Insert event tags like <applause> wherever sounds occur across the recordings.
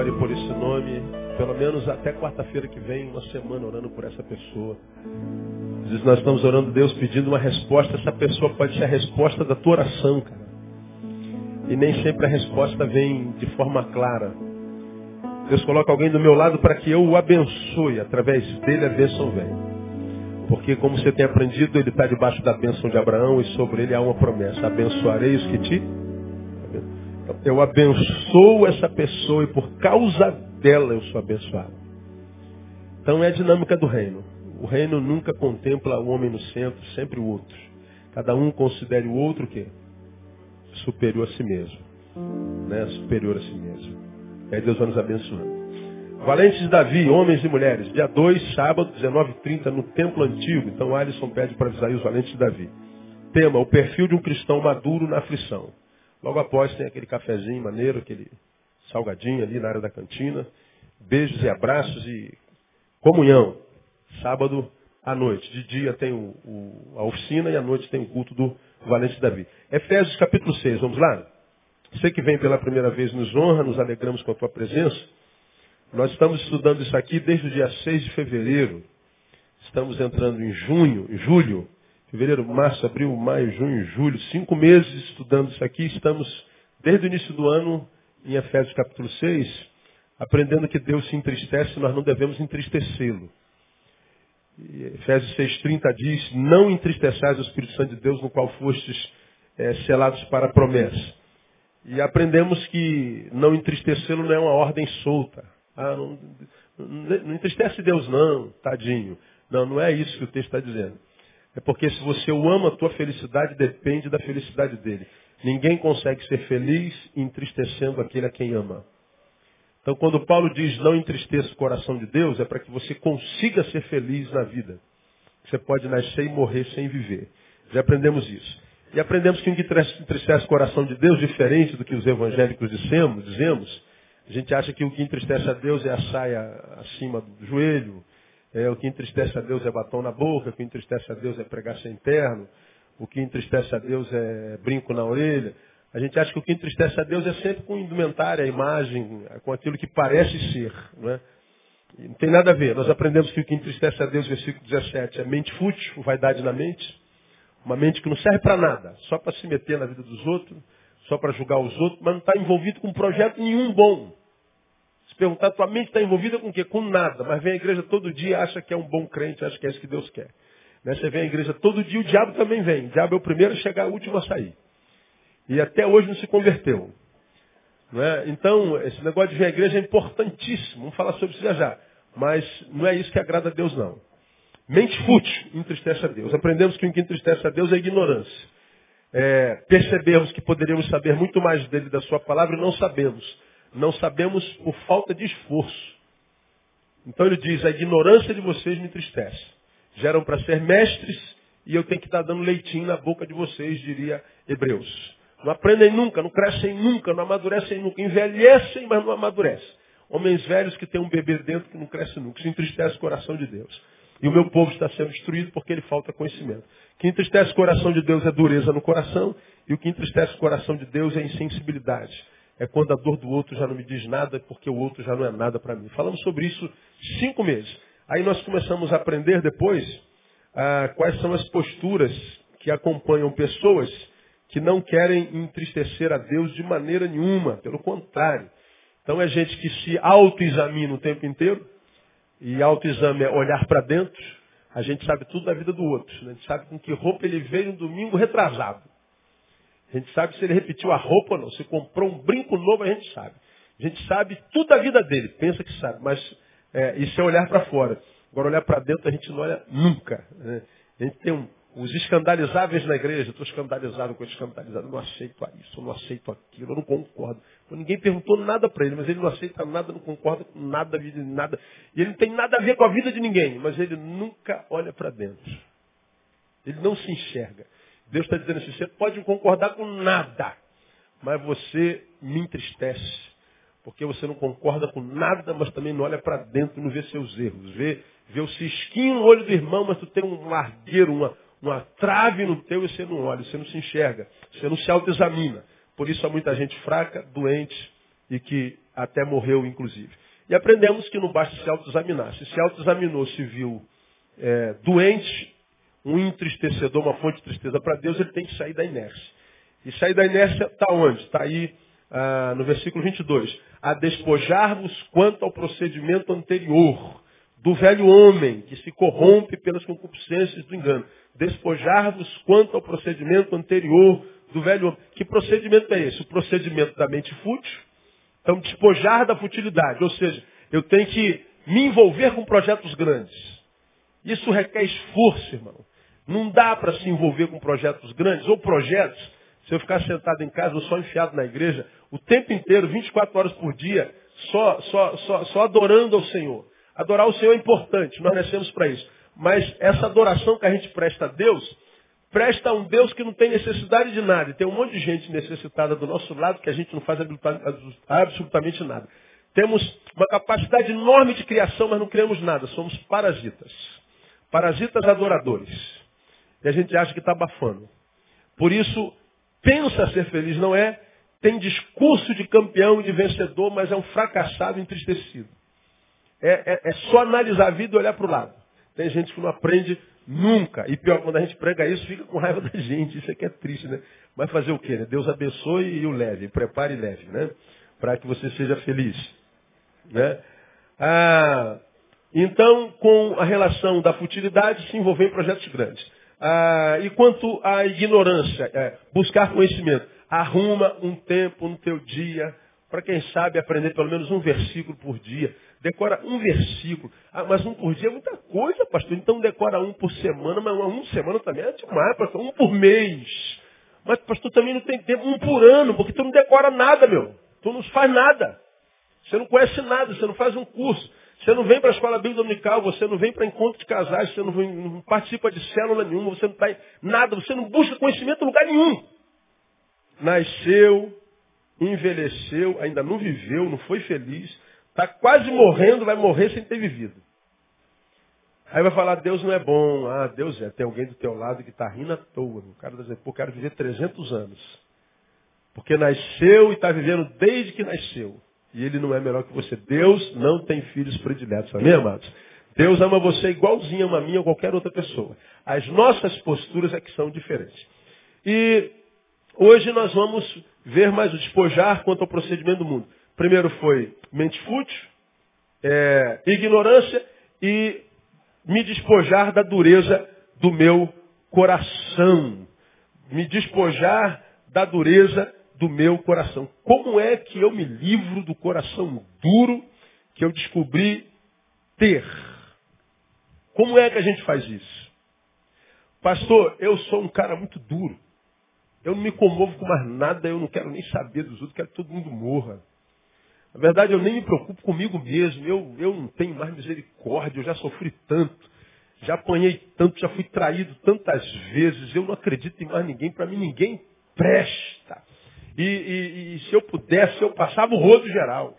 ore por esse nome, pelo menos até quarta-feira que vem, uma semana orando por essa pessoa. Às vezes nós estamos orando Deus pedindo uma resposta, essa pessoa pode ser a resposta da tua oração, cara. E nem sempre a resposta vem de forma clara. Deus coloca alguém do meu lado para que eu o abençoe. Através dele a bênção vem. Porque como você tem aprendido, ele está debaixo da bênção de Abraão e sobre ele há uma promessa. Abençoarei os que te eu abençoo essa pessoa e por causa dela eu sou abençoado. Então é a dinâmica do reino. O reino nunca contempla o homem no centro, sempre o outro. Cada um considere o outro o quê? Superior a si mesmo. Né? Superior a si mesmo. E aí Deus vai nos abençoando. Valentes de Davi, homens e mulheres. Dia 2, sábado, 19h30, no templo antigo. Então Alisson pede para avisar aí os valentes de Davi. Tema, o perfil de um cristão maduro na aflição. Logo após tem aquele cafezinho maneiro, aquele salgadinho ali na área da cantina. Beijos e abraços e comunhão. Sábado à noite. De dia tem o, o, a oficina e à noite tem o culto do Valente Davi. Efésios capítulo 6, vamos lá? Você que vem pela primeira vez nos honra, nos alegramos com a tua presença. Nós estamos estudando isso aqui desde o dia 6 de fevereiro. Estamos entrando em junho, em julho. Fevereiro, março, abril, maio, junho, julho, cinco meses estudando isso aqui. Estamos, desde o início do ano, em Efésios capítulo 6, aprendendo que Deus se entristece e nós não devemos entristecê-lo. Efésios 6,30 diz, não entristeçais o Espírito Santo de Deus, no qual fostes é, selados para a promessa. E aprendemos que não entristecê-lo não é uma ordem solta. Ah, não, não entristece Deus não, tadinho. Não, não é isso que o texto está dizendo. É porque se você o ama, a tua felicidade depende da felicidade dele. Ninguém consegue ser feliz entristecendo aquele a quem ama. Então, quando Paulo diz não entristeça o coração de Deus, é para que você consiga ser feliz na vida. Você pode nascer e morrer sem viver. Já aprendemos isso. E aprendemos que o que entristece o coração de Deus, diferente do que os evangélicos dizemos, dizemos, a gente acha que o que entristece a Deus é a saia acima do joelho, é, o que entristece a Deus é batom na boca, o que entristece a Deus é pregar sem terno, o que entristece a Deus é brinco na orelha. A gente acha que o que entristece a Deus é sempre com indumentária, a imagem, com aquilo que parece ser. Não, é? não tem nada a ver. Nós aprendemos que o que entristece a Deus, versículo 17, é mente fútil, vaidade na mente. Uma mente que não serve para nada, só para se meter na vida dos outros, só para julgar os outros, mas não está envolvido com projeto nenhum bom perguntar, tua mente está envolvida com o quê? Com nada. Mas vem à igreja todo dia acha que é um bom crente, acha que é isso que Deus quer. Né? Você vem à igreja todo dia, o diabo também vem. O diabo é o primeiro a chegar, o último a sair. E até hoje não se converteu. Não é? Então, esse negócio de vir à igreja é importantíssimo. Vamos falar sobre isso já já. Mas não é isso que agrada a Deus, não. Mente fútil entristece a Deus. Aprendemos que o que entristece a Deus é a ignorância. É, percebemos que poderíamos saber muito mais dele da sua palavra e não sabemos. Não sabemos por falta de esforço. Então ele diz, a ignorância de vocês me entristece. Geram para ser mestres e eu tenho que estar dando leitinho na boca de vocês, diria Hebreus. Não aprendem nunca, não crescem nunca, não amadurecem nunca. Envelhecem, mas não amadurecem. Homens velhos que têm um bebê dentro que não cresce nunca. Isso entristece o coração de Deus. E o meu povo está sendo destruído porque ele falta conhecimento. O que entristece o coração de Deus é dureza no coração. E o que entristece o coração de Deus é insensibilidade é quando a dor do outro já não me diz nada, porque o outro já não é nada para mim. Falamos sobre isso cinco meses. Aí nós começamos a aprender depois ah, quais são as posturas que acompanham pessoas que não querem entristecer a Deus de maneira nenhuma, pelo contrário. Então é gente que se autoexamina o tempo inteiro, e autoexame é olhar para dentro, a gente sabe tudo da vida do outro. Né? A gente sabe com que roupa ele veio no domingo retrasado. A gente sabe se ele repetiu a roupa ou não. Se comprou um brinco novo, a gente sabe. A gente sabe tudo da vida dele, pensa que sabe, mas é, isso é olhar para fora. Agora, olhar para dentro, a gente não olha nunca. Né? A gente tem um, os escandalizáveis na igreja. Estou escandalizado com escandalizado. Não aceito isso, não aceito aquilo, eu não concordo. Ninguém perguntou nada para ele, mas ele não aceita nada, não concorda com nada, nada. E ele não tem nada a ver com a vida de ninguém, mas ele nunca olha para dentro. Ele não se enxerga. Deus está dizendo assim, você pode concordar com nada, mas você me entristece. Porque você não concorda com nada, mas também não olha para dentro, não vê seus erros. Vê, vê o cisquinho no olho do irmão, mas tu tem um largueiro, uma, uma trave no teu e você não olha, você não se enxerga, você não se autoexamina. Por isso há muita gente fraca, doente e que até morreu, inclusive. E aprendemos que não basta se autoexaminar. Se se autoexaminou, se viu é, doente, um entristecedor, uma fonte de tristeza para Deus, ele tem que sair da inércia. E sair da inércia está onde? Está aí ah, no versículo 22. A despojar-vos quanto ao procedimento anterior do velho homem que se corrompe pelas concupiscências do engano. Despojar-vos quanto ao procedimento anterior do velho homem. Que procedimento é esse? O procedimento da mente fútil. Então, despojar da futilidade. Ou seja, eu tenho que me envolver com projetos grandes. Isso requer esforço, irmão. Não dá para se envolver com projetos grandes ou projetos, se eu ficar sentado em casa ou só enfiado na igreja, o tempo inteiro, 24 horas por dia, só, só, só, só adorando ao Senhor. Adorar o Senhor é importante, nós nascemos para isso. Mas essa adoração que a gente presta a Deus, presta a um Deus que não tem necessidade de nada. E tem um monte de gente necessitada do nosso lado que a gente não faz absolutamente nada. Temos uma capacidade enorme de criação, mas não criamos nada. Somos parasitas. Parasitas adoradores. E a gente acha que está abafando. Por isso, pensa ser feliz, não é? Tem discurso de campeão e de vencedor, mas é um fracassado entristecido. É, é, é só analisar a vida e olhar para o lado. Tem gente que não aprende nunca. E pior, quando a gente prega isso, fica com raiva da gente. Isso aqui é triste, né? Mas fazer o quê? Né? Deus abençoe e o leve. Prepare e leve, né? Para que você seja feliz. Né? Ah, então, com a relação da futilidade, se envolver em projetos grandes. Ah, e quanto à ignorância, é, buscar conhecimento. Arruma um tempo no teu dia para quem sabe aprender pelo menos um versículo por dia. Decora um versículo. Ah, mas um por dia é muita coisa, pastor. Então decora um por semana, mas um semana também é demais, pastor. Um por mês. Mas, pastor, também não tem tempo. Um por ano, porque tu não decora nada, meu. Tu não faz nada. Você não conhece nada, você não faz um curso. Você não vem para a escola bíblica dominical, você não vem para encontro de casais, você não, vem, não participa de célula nenhuma, você não está em nada, você não busca conhecimento em lugar nenhum. Nasceu, envelheceu, ainda não viveu, não foi feliz, está quase morrendo, vai morrer sem ter vivido. Aí vai falar, Deus não é bom. Ah, Deus é. Tem alguém do teu lado que está rindo à toa. O cara vai dizer, pô, quero viver 300 anos. Porque nasceu e está vivendo desde que nasceu. E ele não é melhor que você. Deus não tem filhos prediletos. Amém, amados? Deus ama você igualzinho ama a mim ou qualquer outra pessoa. As nossas posturas é que são diferentes. E hoje nós vamos ver mais o despojar quanto ao procedimento do mundo. Primeiro foi mente fútil, é, ignorância e me despojar da dureza do meu coração. Me despojar da dureza do meu coração. Como é que eu me livro do coração duro que eu descobri ter? Como é que a gente faz isso? Pastor, eu sou um cara muito duro. Eu não me comovo com mais nada, eu não quero nem saber dos outros, quero que todo mundo morra. Na verdade, eu nem me preocupo comigo mesmo. Eu, eu não tenho mais misericórdia, eu já sofri tanto. Já apanhei tanto, já fui traído tantas vezes. Eu não acredito em mais ninguém. Para mim, ninguém presta. E, e, e, se eu pudesse, eu passava o rodo geral.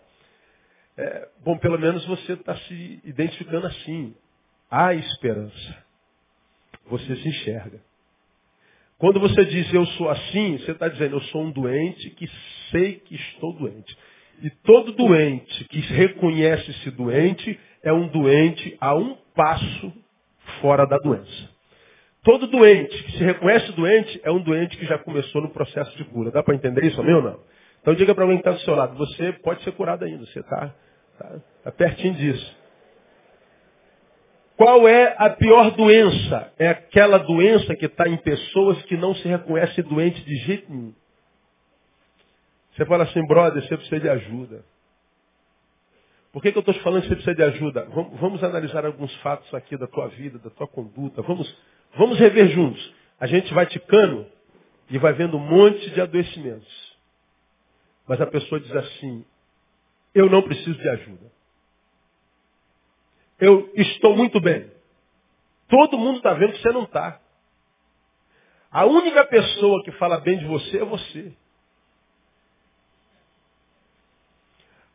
É, bom, pelo menos você está se identificando assim. Há esperança. Você se enxerga. Quando você diz eu sou assim, você está dizendo eu sou um doente que sei que estou doente. E todo doente que reconhece-se doente é um doente a um passo fora da doença. Todo doente que se reconhece doente é um doente que já começou no processo de cura. Dá para entender isso, meu ou não? Então diga para alguém que está do seu lado, você pode ser curado ainda, você está tá, tá pertinho disso. Qual é a pior doença? É aquela doença que está em pessoas que não se reconhecem doente de jeito nenhum. Você fala assim, brother, você precisa de ajuda. Por que, que eu estou te falando que você precisa de ajuda? Vamos, vamos, analisar alguns fatos aqui da tua vida, da tua conduta. Vamos, vamos rever juntos. A gente vai ticando e vai vendo um monte de adoecimentos. Mas a pessoa diz assim, eu não preciso de ajuda. Eu estou muito bem. Todo mundo está vendo que você não está. A única pessoa que fala bem de você é você.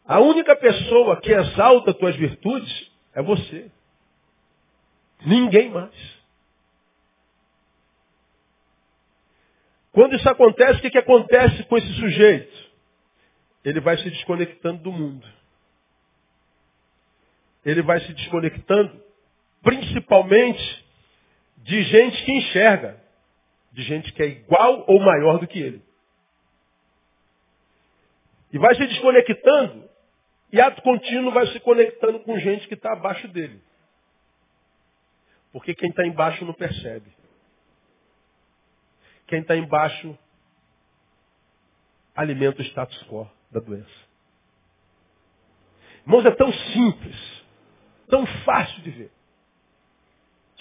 A única pessoa que exalta tuas virtudes é você. Ninguém mais. Quando isso acontece, o que, que acontece com esse sujeito? ele vai se desconectando do mundo. Ele vai se desconectando principalmente de gente que enxerga, de gente que é igual ou maior do que ele. E vai se desconectando, e ato contínuo vai se conectando com gente que está abaixo dele. Porque quem está embaixo não percebe. Quem está embaixo alimenta o status quo da doença. Irmãos, é tão simples, tão fácil de ver.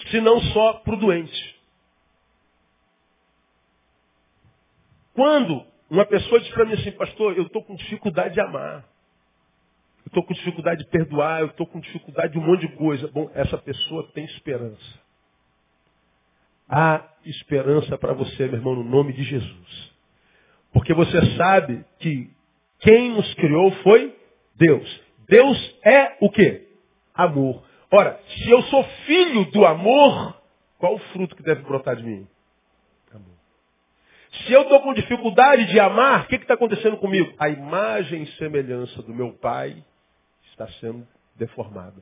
Se não só para o doente. Quando uma pessoa diz para mim assim, pastor, eu estou com dificuldade de amar. Eu estou com dificuldade de perdoar, eu estou com dificuldade de um monte de coisa. Bom, essa pessoa tem esperança. Há esperança para você, meu irmão, no nome de Jesus. Porque você sabe que quem nos criou foi Deus. Deus é o quê? Amor. Ora, se eu sou filho do amor, qual o fruto que deve brotar de mim? Amor. Se eu estou com dificuldade de amar, o que está acontecendo comigo? A imagem e semelhança do meu pai está sendo deformada.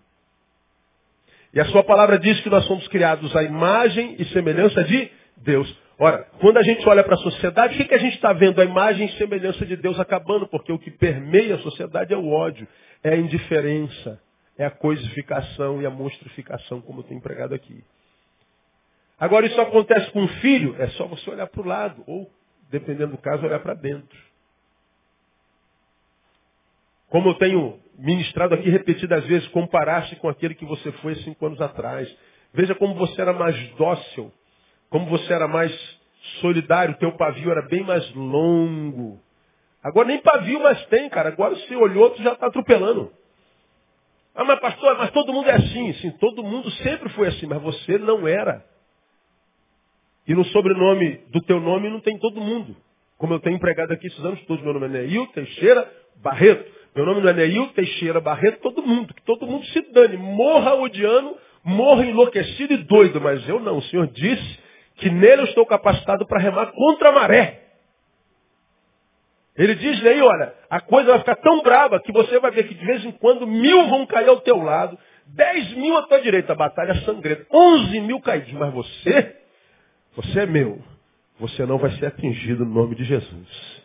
E a sua palavra diz que nós somos criados à imagem e semelhança de Deus. Ora, quando a gente olha para a sociedade, o que, que a gente está vendo? A imagem e semelhança de Deus acabando, porque o que permeia a sociedade é o ódio, é a indiferença, é a coisificação e a monstrificação, como eu tenho empregado aqui. Agora, isso acontece com um filho, é só você olhar para o lado, ou, dependendo do caso, olhar para dentro. Como eu tenho ministrado aqui repetidas vezes, comparaste com aquele que você foi cinco anos atrás. Veja como você era mais dócil, como você era mais solidário, teu pavio era bem mais longo. Agora nem pavio mais tem, cara. Agora se olhou, tu já está atropelando. Ah, mas pastor, mas todo mundo é assim. Sim, todo mundo sempre foi assim, mas você não era. E no sobrenome do teu nome não tem todo mundo. Como eu tenho empregado aqui esses anos todos, meu nome é Neil Teixeira Barreto. Meu nome não é Neil Teixeira Barreto, todo mundo. Que todo mundo se dane. Morra odiando, morra enlouquecido e doido. Mas eu não. O Senhor disse que nele eu estou capacitado para remar contra a maré. Ele diz aí, olha, a coisa vai ficar tão brava que você vai ver que de vez em quando mil vão cair ao teu lado, dez mil à tua direita, a batalha sangrenta, onze mil caídos, mas você, você é meu. Você não vai ser atingido no nome de Jesus.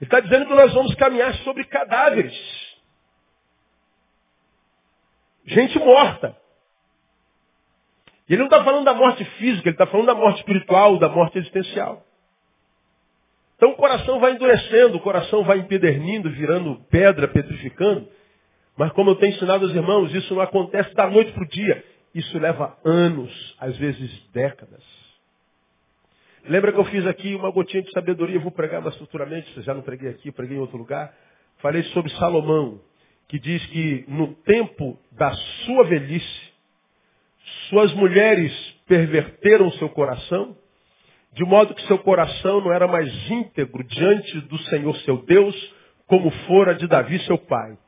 Ele está dizendo que nós vamos caminhar sobre cadáveres. Gente morta. E ele não está falando da morte física, ele está falando da morte espiritual, da morte existencial. Então o coração vai endurecendo, o coração vai empedernindo, virando pedra, petrificando. Mas como eu tenho ensinado aos irmãos, isso não acontece da noite para o dia. Isso leva anos, às vezes décadas. Lembra que eu fiz aqui uma gotinha de sabedoria, vou pregar mais futuramente, já não preguei aqui, preguei em outro lugar. Falei sobre Salomão, que diz que no tempo da sua velhice, suas mulheres perverteram seu coração, de modo que seu coração não era mais íntegro diante do Senhor seu Deus, como fora de Davi seu pai.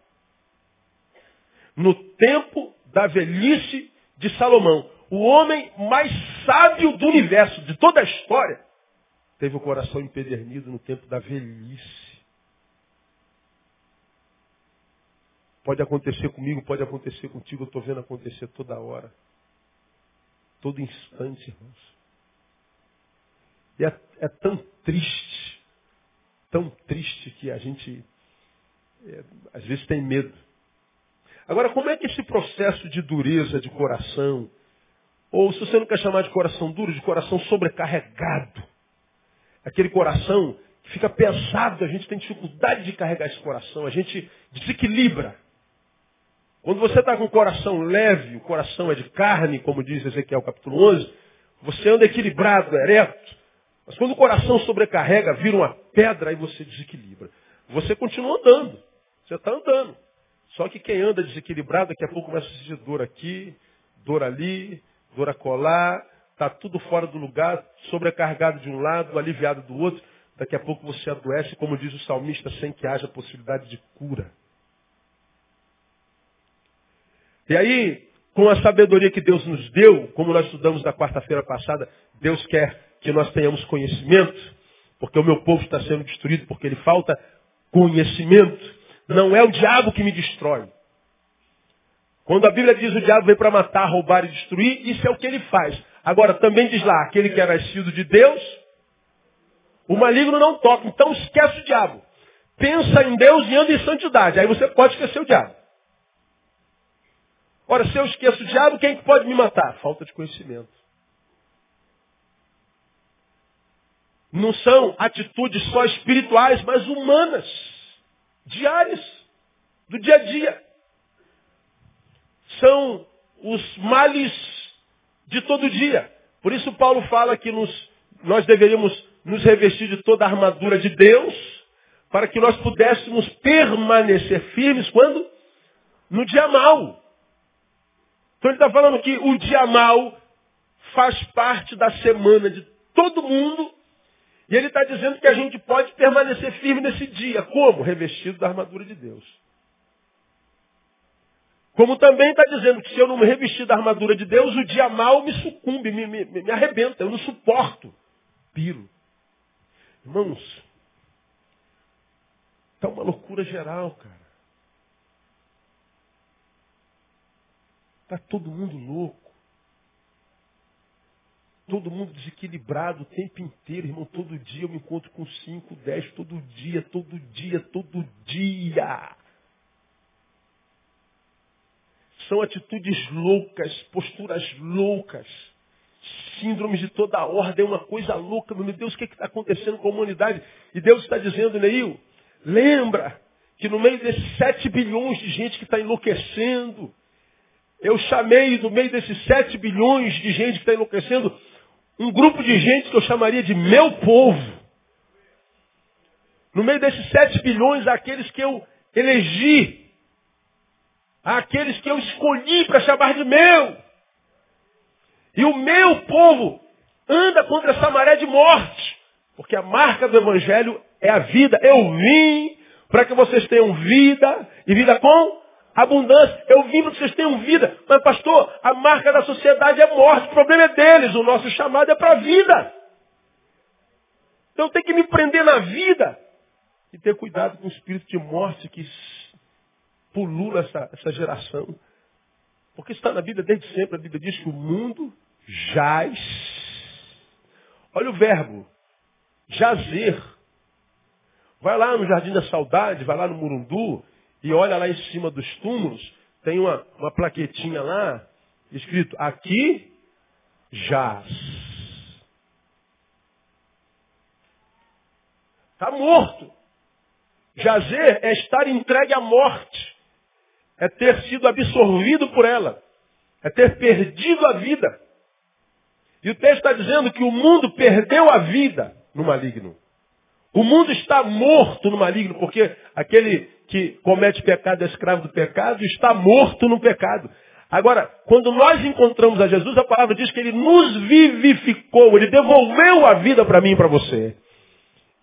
No tempo da velhice de Salomão, o homem mais sábio do universo, de toda a história, teve o coração empedernido no tempo da velhice. Pode acontecer comigo, pode acontecer contigo, eu estou vendo acontecer toda hora. Todo instante, irmãos. E é, é tão triste, tão triste que a gente é, às vezes tem medo. Agora, como é que esse processo de dureza de coração, ou se você não quer chamar de coração duro, de coração sobrecarregado. Aquele coração que fica pesado, a gente tem dificuldade de carregar esse coração, a gente desequilibra. Quando você está com o coração leve, o coração é de carne, como diz Ezequiel capítulo 11, você anda equilibrado, ereto. Mas quando o coração sobrecarrega, vira uma pedra, aí você desequilibra. Você continua andando. Você está andando. Só que quem anda desequilibrado, daqui a pouco começa a sentir dor aqui, dor ali, dor colar, está tudo fora do lugar, sobrecarregado de um lado, aliviado do outro. Daqui a pouco você adoece, como diz o salmista, sem que haja possibilidade de cura. E aí, com a sabedoria que Deus nos deu, como nós estudamos na quarta-feira passada, Deus quer que nós tenhamos conhecimento, porque o meu povo está sendo destruído, porque ele falta conhecimento. Não é o diabo que me destrói. Quando a Bíblia diz o diabo vem para matar, roubar e destruir, isso é o que ele faz. Agora, também diz lá, aquele que é nascido de Deus, o maligno não toca. Então esquece o diabo. Pensa em Deus e anda em santidade. Aí você pode esquecer o diabo. Ora, se eu esqueço o diabo, quem pode me matar? Falta de conhecimento. Não são atitudes só espirituais, mas humanas, diárias, do dia a dia. São os males de todo dia. Por isso Paulo fala que nos, nós deveríamos nos revestir de toda a armadura de Deus, para que nós pudéssemos permanecer firmes quando? No dia mal. Então ele está falando que o dia mal faz parte da semana de todo mundo. E ele está dizendo que a gente pode permanecer firme nesse dia. Como? Revestido da armadura de Deus. Como também está dizendo que se eu não me revestir da armadura de Deus, o dia mal me sucumbe, me, me, me arrebenta, eu não suporto. Piro. Irmãos, está uma loucura geral, cara. Está todo mundo louco. Todo mundo desequilibrado o tempo inteiro, irmão. Todo dia eu me encontro com cinco, dez, todo dia, todo dia, todo dia. São atitudes loucas, posturas loucas, síndromes de toda a ordem, uma coisa louca. Meu Deus, o que é está acontecendo com a humanidade? E Deus está dizendo, Neil, lembra que no meio desses sete bilhões de gente que está enlouquecendo, eu chamei do meio desses sete bilhões de gente que está enlouquecendo, um grupo de gente que eu chamaria de meu povo. No meio desses sete bilhões, aqueles que eu elegi, aqueles que eu escolhi para chamar de meu. E o meu povo anda contra essa maré de morte, porque a marca do Evangelho é a vida. Eu vim para que vocês tenham vida e vida com abundância. Eu vim para que vocês tenham vida. Mas, pastor, a marca da sociedade é morte. O problema é deles. O nosso chamado é para a vida. Então tenho que me prender na vida e ter cuidado com o espírito de morte que pulula essa, essa geração. Porque está na Bíblia desde sempre. A Bíblia diz que o mundo jaz. Olha o verbo. Jazer. Vai lá no Jardim da Saudade, vai lá no Murundu, e olha lá em cima dos túmulos, tem uma, uma plaquetinha lá, escrito, aqui jaz. Está morto. Jazer é estar entregue à morte. É ter sido absorvido por ela. É ter perdido a vida. E o texto está dizendo que o mundo perdeu a vida no maligno. O mundo está morto no maligno, porque aquele que comete pecado é escravo do pecado e está morto no pecado. Agora, quando nós encontramos a Jesus, a palavra diz que ele nos vivificou, ele devolveu a vida para mim e para você.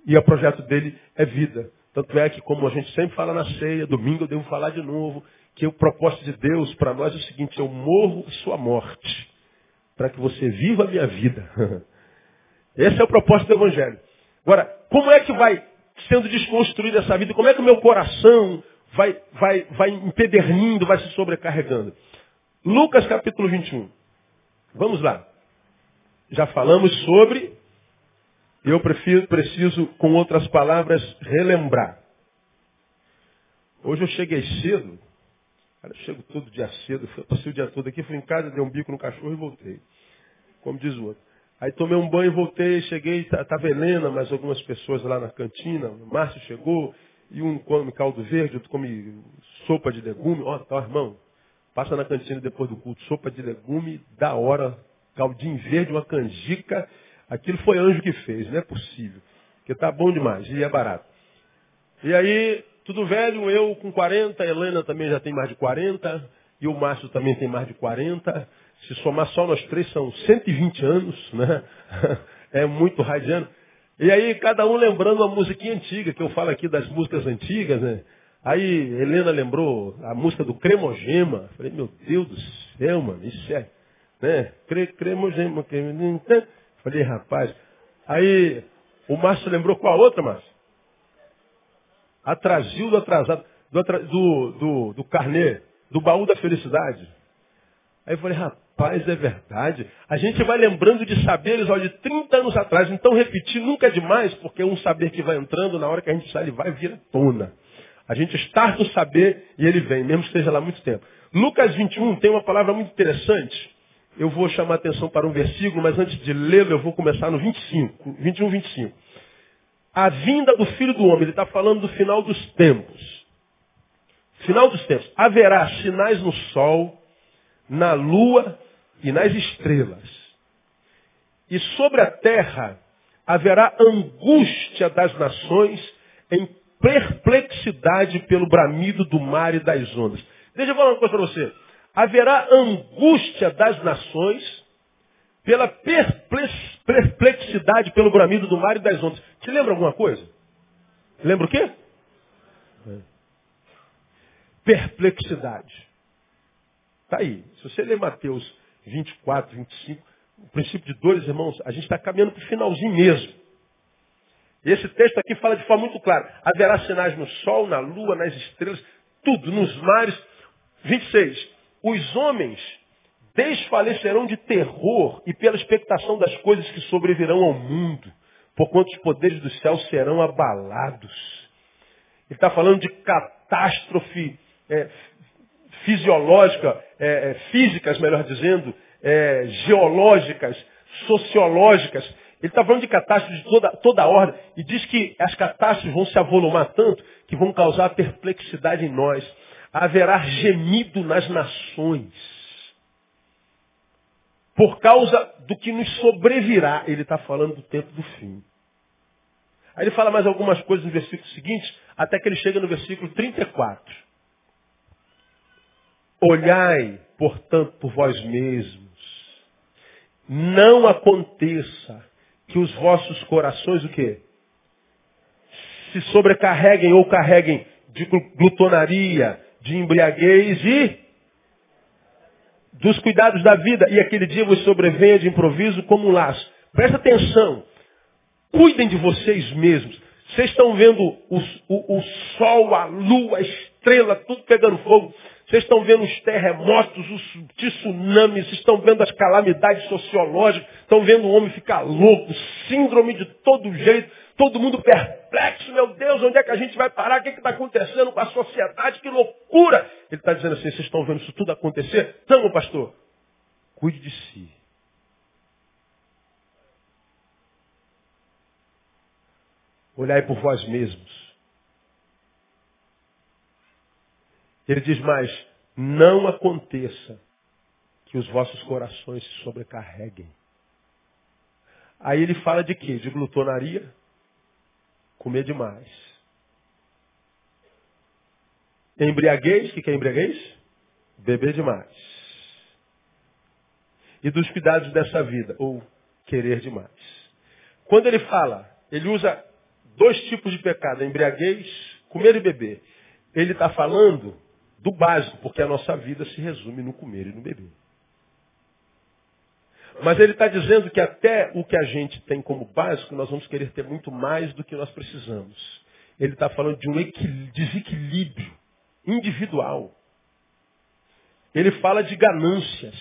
E o projeto dele é vida. Tanto é que, como a gente sempre fala na ceia, domingo eu devo falar de novo, que o propósito de Deus para nós é o seguinte, eu morro sua morte, para que você viva a minha vida. <laughs> Esse é o propósito do Evangelho. Agora, como é que vai sendo desconstruída essa vida? Como é que o meu coração vai, vai, vai empedernindo, vai se sobrecarregando? Lucas capítulo 21. Vamos lá. Já falamos sobre, eu prefiro, preciso, com outras palavras, relembrar. Hoje eu cheguei cedo, cara, eu chego todo dia cedo, <laughs> passei o dia todo aqui, fui em casa, dei um bico no cachorro e voltei. Como diz o outro. Aí tomei um banho, voltei, cheguei, tá, Helena, mais algumas pessoas lá na cantina, o Márcio chegou, e um come caldo verde, outro come sopa de legume. Ó, oh, tá, irmão, passa na cantina depois do culto, sopa de legume, da hora, caldinho verde, uma canjica. Aquilo foi anjo que fez, não é possível. Porque tá bom demais e é barato. E aí, tudo velho, eu com 40, a Helena também já tem mais de 40, e o Márcio também tem mais de 40. Se somar só nós três, são 120 anos, né? <laughs> É muito radiano. E aí, cada um lembrando uma musiquinha antiga, que eu falo aqui das músicas antigas, né? Aí, Helena lembrou a música do Cremogema. Falei, meu Deus do céu, mano, isso é, né? Cre cremogema. Falei, rapaz. Aí, o Márcio lembrou qual outra, Márcio? Atrasil do atrasado, do, do, do, do carnê, do baú da felicidade. Aí eu falei, rapaz, é verdade. A gente vai lembrando de saberes ó, de 30 anos atrás. Então repetir nunca é demais, porque é um saber que vai entrando, na hora que a gente sai, ele vai vir à tona. A gente está no saber e ele vem, mesmo que esteja lá muito tempo. Lucas 21 tem uma palavra muito interessante. Eu vou chamar atenção para um versículo, mas antes de lê-lo, eu vou começar no 25, 21, 25. A vinda do Filho do Homem, ele está falando do final dos tempos. Final dos tempos. Haverá sinais no sol, na lua e nas estrelas. E sobre a terra haverá angústia das nações em perplexidade pelo bramido do mar e das ondas. Deixa eu falar uma coisa para você. Haverá angústia das nações pela perplexidade pelo bramido do mar e das ondas. Te lembra alguma coisa? Lembra o quê? Perplexidade. Está aí. Se você ler Mateus 24, 25, o princípio de dores, irmãos, a gente está caminhando para o finalzinho mesmo. Esse texto aqui fala de forma muito clara. Haverá sinais no sol, na lua, nas estrelas, tudo, nos mares. 26. Os homens desfalecerão de terror e pela expectação das coisas que sobrevirão ao mundo, porquanto os poderes do céu serão abalados. Ele está falando de catástrofe é, fisiológica, é, é, físicas, melhor dizendo, é, geológicas, sociológicas. Ele está falando de catástrofes de toda, toda a ordem e diz que as catástrofes vão se avolumar tanto que vão causar perplexidade em nós. Haverá gemido nas nações. Por causa do que nos sobrevirá. Ele está falando do tempo do fim. Aí ele fala mais algumas coisas no versículo seguinte, até que ele chega no versículo 34. Olhai, portanto, por vós mesmos. Não aconteça que os vossos corações o quê? Se sobrecarreguem ou carreguem de glutonaria, de embriaguez e dos cuidados da vida. E aquele dia vos sobrevenha de improviso como um laço. Presta atenção. Cuidem de vocês mesmos. Vocês estão vendo o, o, o sol, a lua, a estrela, tudo pegando fogo. Vocês estão vendo os terremotos, os tsunamis, estão vendo as calamidades sociológicas, estão vendo o homem ficar louco, síndrome de todo jeito, todo mundo perplexo, meu Deus, onde é que a gente vai parar? O que está acontecendo com a sociedade? Que loucura! Ele está dizendo assim, vocês estão vendo isso tudo acontecer? Então, pastor, cuide de si. Olhai por vós mesmos. Ele diz mais, não aconteça que os vossos corações se sobrecarreguem. Aí ele fala de quê? De glutonaria, comer demais. Embriaguez, o que é embriaguez? Beber demais. E dos cuidados dessa vida, ou querer demais. Quando ele fala, ele usa dois tipos de pecado, embriaguez, comer e beber. Ele está falando do básico, porque a nossa vida se resume no comer e no beber. Mas ele está dizendo que até o que a gente tem como básico, nós vamos querer ter muito mais do que nós precisamos. Ele está falando de um desequilíbrio individual. Ele fala de ganâncias.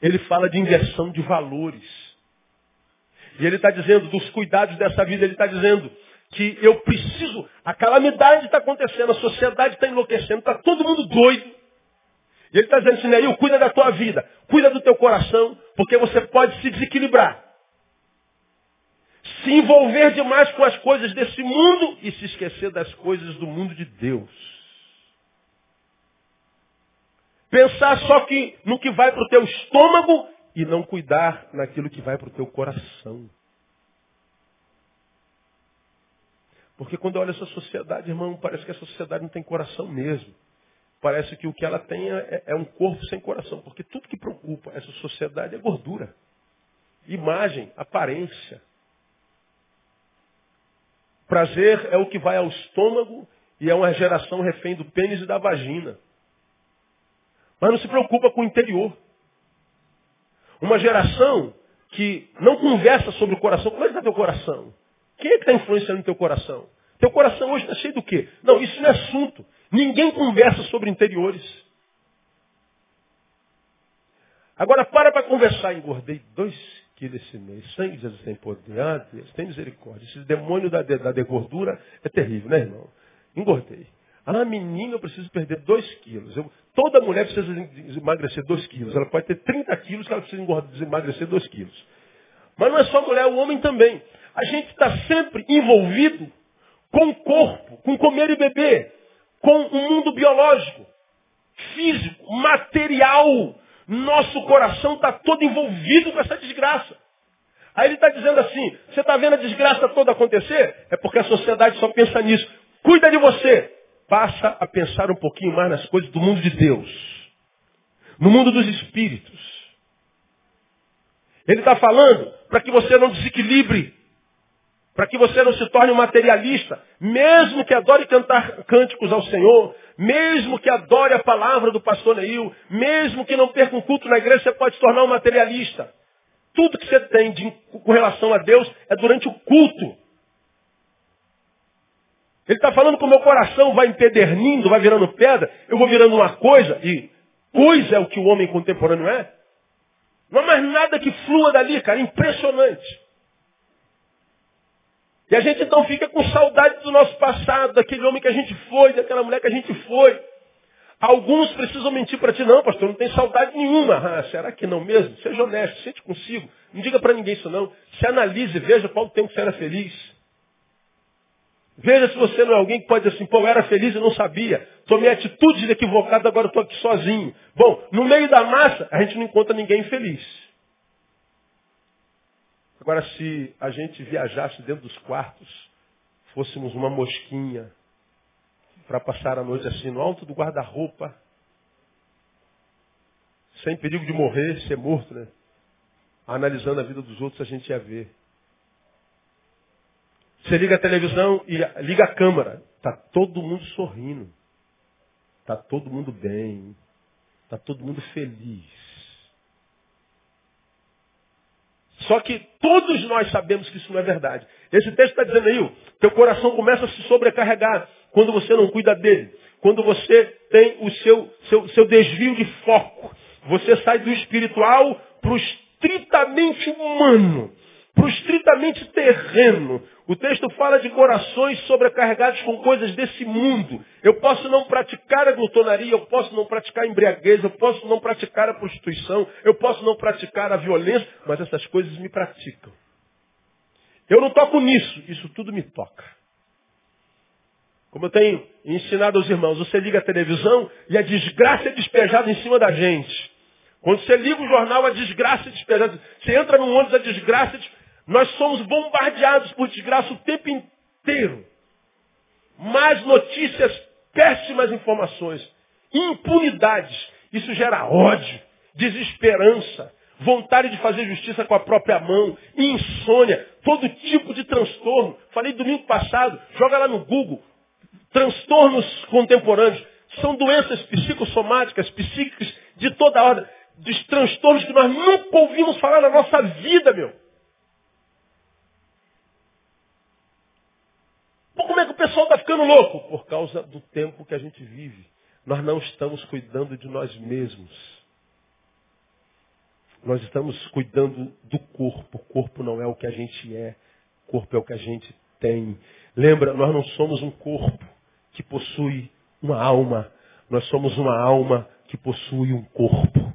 Ele fala de inversão de valores. E ele está dizendo dos cuidados dessa vida, ele está dizendo que eu preciso, a calamidade está acontecendo, a sociedade está enlouquecendo, está todo mundo doido. E ele está dizendo assim, Neil, cuida da tua vida, cuida do teu coração, porque você pode se desequilibrar. Se envolver demais com as coisas desse mundo e se esquecer das coisas do mundo de Deus. Pensar só que no que vai para o teu estômago e não cuidar naquilo que vai para o teu coração. Porque quando eu olho essa sociedade, irmão, parece que essa sociedade não tem coração mesmo. Parece que o que ela tem é, é um corpo sem coração. Porque tudo que preocupa essa sociedade é gordura. Imagem, aparência. Prazer é o que vai ao estômago e é uma geração refém do pênis e da vagina. Mas não se preocupa com o interior. Uma geração que não conversa sobre o coração. Como é que está teu coração? Quem é que está influenciando teu coração? Teu coração hoje está cheio do quê? Não, isso não é assunto. Ninguém conversa sobre interiores. Agora para para conversar. Engordei dois quilos esse mês. Sangue de Jesus tem poder. Ah, Deus, tem misericórdia. Esse demônio da, da degordura é terrível, né, irmão? Engordei. Ah, menina, eu preciso perder dois quilos. Eu, toda mulher precisa emagrecer dois quilos. Ela pode ter 30 quilos que ela precisa emagrecer dois quilos. Mas não é só mulher, o homem também. A gente está sempre envolvido com o corpo, com comer e beber, com o mundo biológico, físico, material. Nosso coração está todo envolvido com essa desgraça. Aí ele está dizendo assim, você está vendo a desgraça toda acontecer? É porque a sociedade só pensa nisso. Cuida de você. Passa a pensar um pouquinho mais nas coisas do mundo de Deus. No mundo dos espíritos. Ele está falando para que você não desequilibre. Para que você não se torne um materialista. Mesmo que adore cantar cânticos ao Senhor, mesmo que adore a palavra do pastor Neil, mesmo que não perca um culto na igreja, você pode se tornar um materialista. Tudo que você tem de, com relação a Deus é durante o culto. Ele está falando que o meu coração vai empedernindo, vai virando pedra, eu vou virando uma coisa, e coisa é o que o homem contemporâneo é. Não há mais nada que flua dali, cara, impressionante. E a gente então fica com saudade do nosso passado, daquele homem que a gente foi, daquela mulher que a gente foi. Alguns precisam mentir para ti, não, pastor, não tem saudade nenhuma. Ah, será que não mesmo? Seja honesto, sente consigo. Não diga para ninguém isso não. Se analise, veja qual o tempo que você era feliz. Veja se você não é alguém que pode dizer assim, pô, eu era feliz e não sabia. Tomei atitudes equivocadas, agora estou aqui sozinho. Bom, no meio da massa, a gente não encontra ninguém feliz. Agora, se a gente viajasse dentro dos quartos, fôssemos uma mosquinha para passar a noite assim no alto do guarda-roupa, sem perigo de morrer, ser morto, né? Analisando a vida dos outros, a gente ia ver. Você liga a televisão e liga a câmera. Está todo mundo sorrindo. Está todo mundo bem. Está todo mundo feliz. Só que todos nós sabemos que isso não é verdade. Esse texto está dizendo aí, teu coração começa a se sobrecarregar quando você não cuida dele. Quando você tem o seu, seu, seu desvio de foco. Você sai do espiritual para o estritamente humano, para o estritamente terreno. O texto fala de corações sobrecarregados com coisas desse mundo. Eu posso não praticar a glutonaria, eu posso não praticar a embriaguez, eu posso não praticar a prostituição, eu posso não praticar a violência, mas essas coisas me praticam. Eu não toco nisso, isso tudo me toca. Como eu tenho ensinado aos irmãos, você liga a televisão e a desgraça é despejada em cima da gente. Quando você liga o jornal, a desgraça é despejada. Você entra no ônibus, a desgraça é despejada. Nós somos bombardeados por desgraça o tempo inteiro. Mais notícias, péssimas informações, impunidades. Isso gera ódio, desesperança, vontade de fazer justiça com a própria mão, insônia, todo tipo de transtorno. Falei domingo passado, joga lá no Google, transtornos contemporâneos. São doenças psicossomáticas, psíquicas, de toda ordem. Dos transtornos que nós nunca ouvimos falar na nossa vida, meu. como é que o pessoal está ficando louco? Por causa do tempo que a gente vive. Nós não estamos cuidando de nós mesmos. Nós estamos cuidando do corpo. O corpo não é o que a gente é. O corpo é o que a gente tem. Lembra, nós não somos um corpo que possui uma alma. Nós somos uma alma que possui um corpo.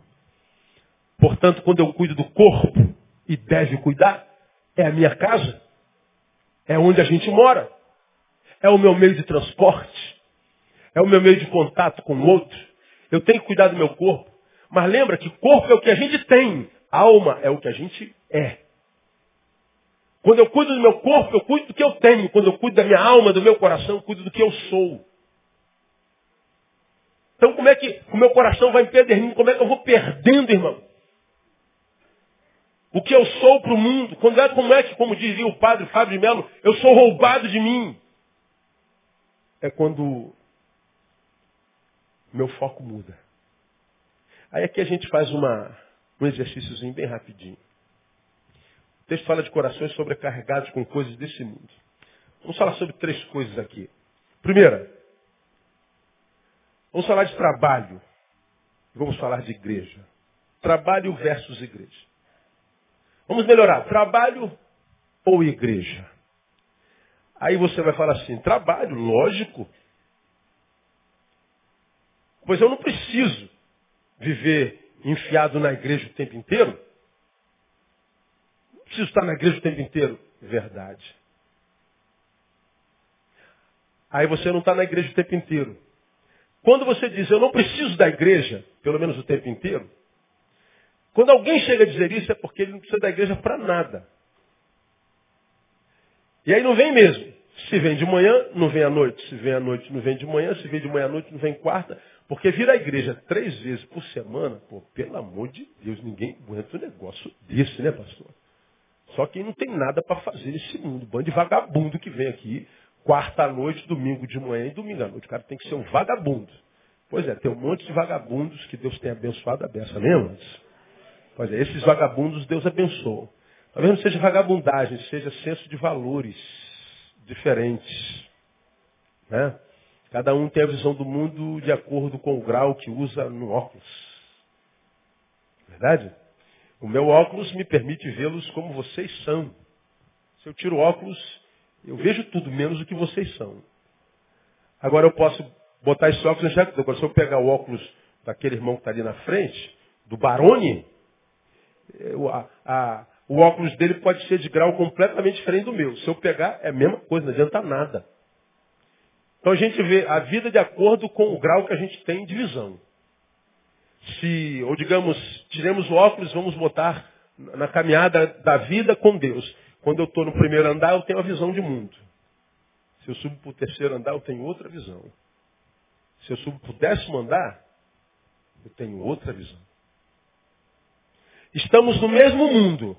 Portanto, quando eu cuido do corpo, e deve cuidar, é a minha casa. É onde a gente mora é o meu meio de transporte, é o meu meio de contato com o outro. Eu tenho que cuidar do meu corpo. Mas lembra que corpo é o que a gente tem, alma é o que a gente é. Quando eu cuido do meu corpo, eu cuido do que eu tenho. Quando eu cuido da minha alma, do meu coração, eu cuido do que eu sou. Então como é que o meu coração vai empedernindo? Como é que eu vou perdendo, irmão? O que eu sou para o mundo? Quando é, como é que, como dizia o padre Fábio de Melo, eu sou roubado de mim? É quando meu foco muda. Aí aqui a gente faz uma, um exercíciozinho bem rapidinho. O texto fala de corações sobrecarregados com coisas desse mundo. Vamos falar sobre três coisas aqui. Primeira, vamos falar de trabalho. Vamos falar de igreja. Trabalho versus igreja. Vamos melhorar. Trabalho ou igreja? Aí você vai falar assim, trabalho, lógico. Pois eu não preciso viver enfiado na igreja o tempo inteiro. Não preciso estar na igreja o tempo inteiro. Verdade. Aí você não está na igreja o tempo inteiro. Quando você diz, eu não preciso da igreja, pelo menos o tempo inteiro, quando alguém chega a dizer isso é porque ele não precisa da igreja para nada. E aí não vem mesmo. Se vem de manhã, não vem à noite. Se vem à noite, não vem de manhã. Se vem de manhã à noite, não vem quarta. Porque vir à igreja três vezes por semana, pô, pelo amor de Deus, ninguém aguenta um negócio desse, né, pastor? Só quem não tem nada para fazer nesse mundo. Bando de vagabundo que vem aqui, quarta à noite, domingo de manhã e domingo à noite. O cara tem que ser um vagabundo. Pois é, tem um monte de vagabundos que Deus tem abençoado a beça mesmo. Pois é, esses vagabundos Deus abençoa. Talvez não seja vagabundagem, seja senso de valores diferentes. Né? Cada um tem a visão do mundo de acordo com o grau que usa no óculos. Verdade? O meu óculos me permite vê-los como vocês são. Se eu tiro o óculos, eu vejo tudo menos o que vocês são. Agora eu posso botar esse óculos e Agora, se eu pegar o óculos daquele irmão que está ali na frente, do Barone, a, a, o óculos dele pode ser de grau completamente diferente do meu. Se eu pegar, é a mesma coisa, não adianta nada. Então a gente vê a vida de acordo com o grau que a gente tem de visão. Se, ou digamos, tiremos o óculos, vamos botar na caminhada da vida com Deus. Quando eu estou no primeiro andar, eu tenho a visão de mundo. Se eu subo para o terceiro andar, eu tenho outra visão. Se eu subo para o décimo andar, eu tenho outra visão. Estamos no mesmo mundo,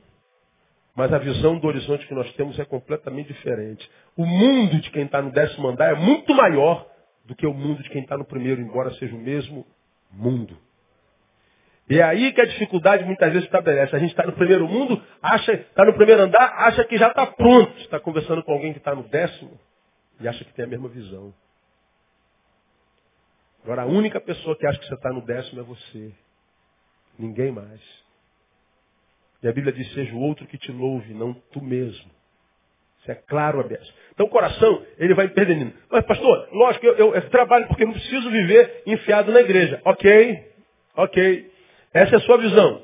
mas a visão do horizonte que nós temos é completamente diferente. O mundo de quem está no décimo andar é muito maior do que o mundo de quem está no primeiro, embora seja o mesmo mundo. E é aí que a dificuldade muitas vezes estabelece. A gente está no primeiro mundo, acha, está no primeiro andar, acha que já está pronto. Está conversando com alguém que está no décimo e acha que tem a mesma visão. Agora, a única pessoa que acha que você está no décimo é você. Ninguém mais. E a Bíblia diz, seja o outro que te louve, não tu mesmo. Isso é claro, aberto. Então o coração, ele vai perdendo. Mas pastor, lógico, eu, eu, eu trabalho porque não preciso viver enfiado na igreja. Ok, ok. Essa é a sua visão.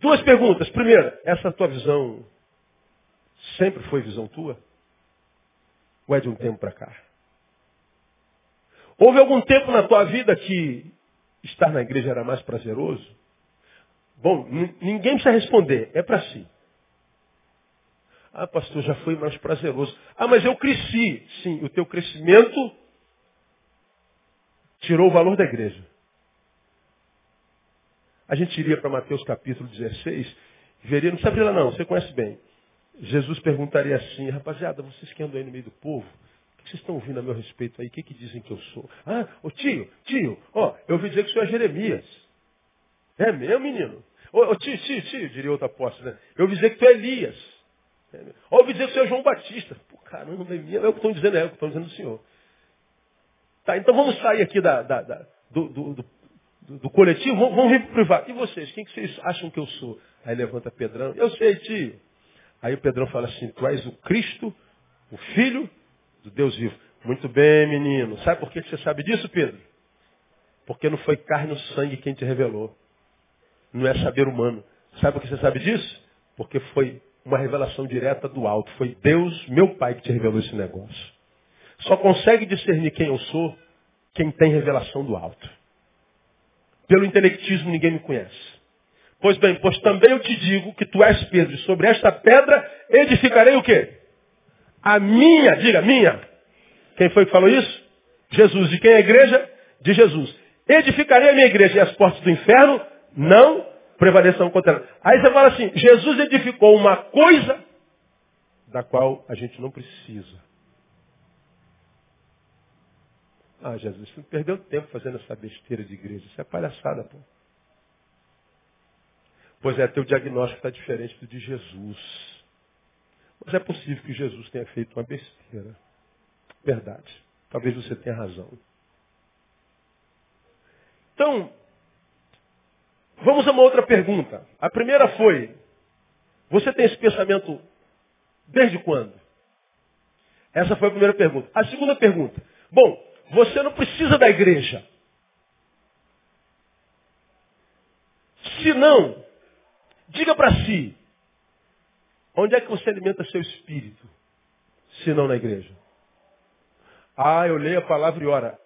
Duas perguntas. Primeira, essa tua visão sempre foi visão tua? Ou é de um tempo para cá? Houve algum tempo na tua vida que estar na igreja era mais prazeroso? Bom, ninguém precisa responder, é para si. Ah, pastor, já foi mais prazeroso. Ah, mas eu cresci. Sim, o teu crescimento tirou o valor da igreja. A gente iria para Mateus capítulo 16, veria, não precisa abrir lá não, você conhece bem. Jesus perguntaria assim, rapaziada, vocês que andam aí no meio do povo, o que vocês estão ouvindo a meu respeito aí? O que, que dizem que eu sou? Ah, ô tio, tio, ó, eu ouvi dizer que o senhor é Jeremias. É meu, menino? Ô, ô tio, tio, tio, diria outro apóstolo, né? Eu ouvi dizer que tu é Elias. É, ouvi dizer que senhor é João Batista. Pô, caramba, é minha. É o que estão dizendo, é o que estão dizendo do senhor. Tá, então vamos sair aqui da, da, da do, do, do, do, coletivo, vamos, vamos vir para o privado. E vocês, quem que vocês acham que eu sou? Aí levanta Pedrão, eu sei, tio. Aí o Pedrão fala assim, tu és o Cristo, o Filho do Deus vivo. Muito bem, menino. Sabe por que você sabe disso, Pedro? Porque não foi carne ou sangue quem te revelou não é saber humano. Sabe por que você sabe disso? Porque foi uma revelação direta do alto. Foi Deus, meu Pai, que te revelou esse negócio. Só consegue discernir quem eu sou quem tem revelação do alto. Pelo intelectismo ninguém me conhece. Pois bem, pois também eu te digo que tu és Pedro, e sobre esta pedra edificarei o quê? A minha, diga, minha. Quem foi que falou isso? Jesus. De quem é a igreja? De Jesus. Edificarei a minha igreja e as portas do inferno não prevaleçam contra ela. Aí você fala assim, Jesus edificou uma coisa da qual a gente não precisa. Ah, Jesus, você perdeu tempo fazendo essa besteira de igreja. Isso é palhaçada, pô. Pois é, teu diagnóstico está diferente do de Jesus. Mas é possível que Jesus tenha feito uma besteira. Verdade. Talvez você tenha razão. Então, vamos a uma outra pergunta. A primeira foi: você tem esse pensamento desde quando? Essa foi a primeira pergunta. A segunda pergunta: bom, você não precisa da igreja. Se não, diga para si, onde é que você alimenta seu espírito, se não na igreja? Ah, eu leio a palavra e ora.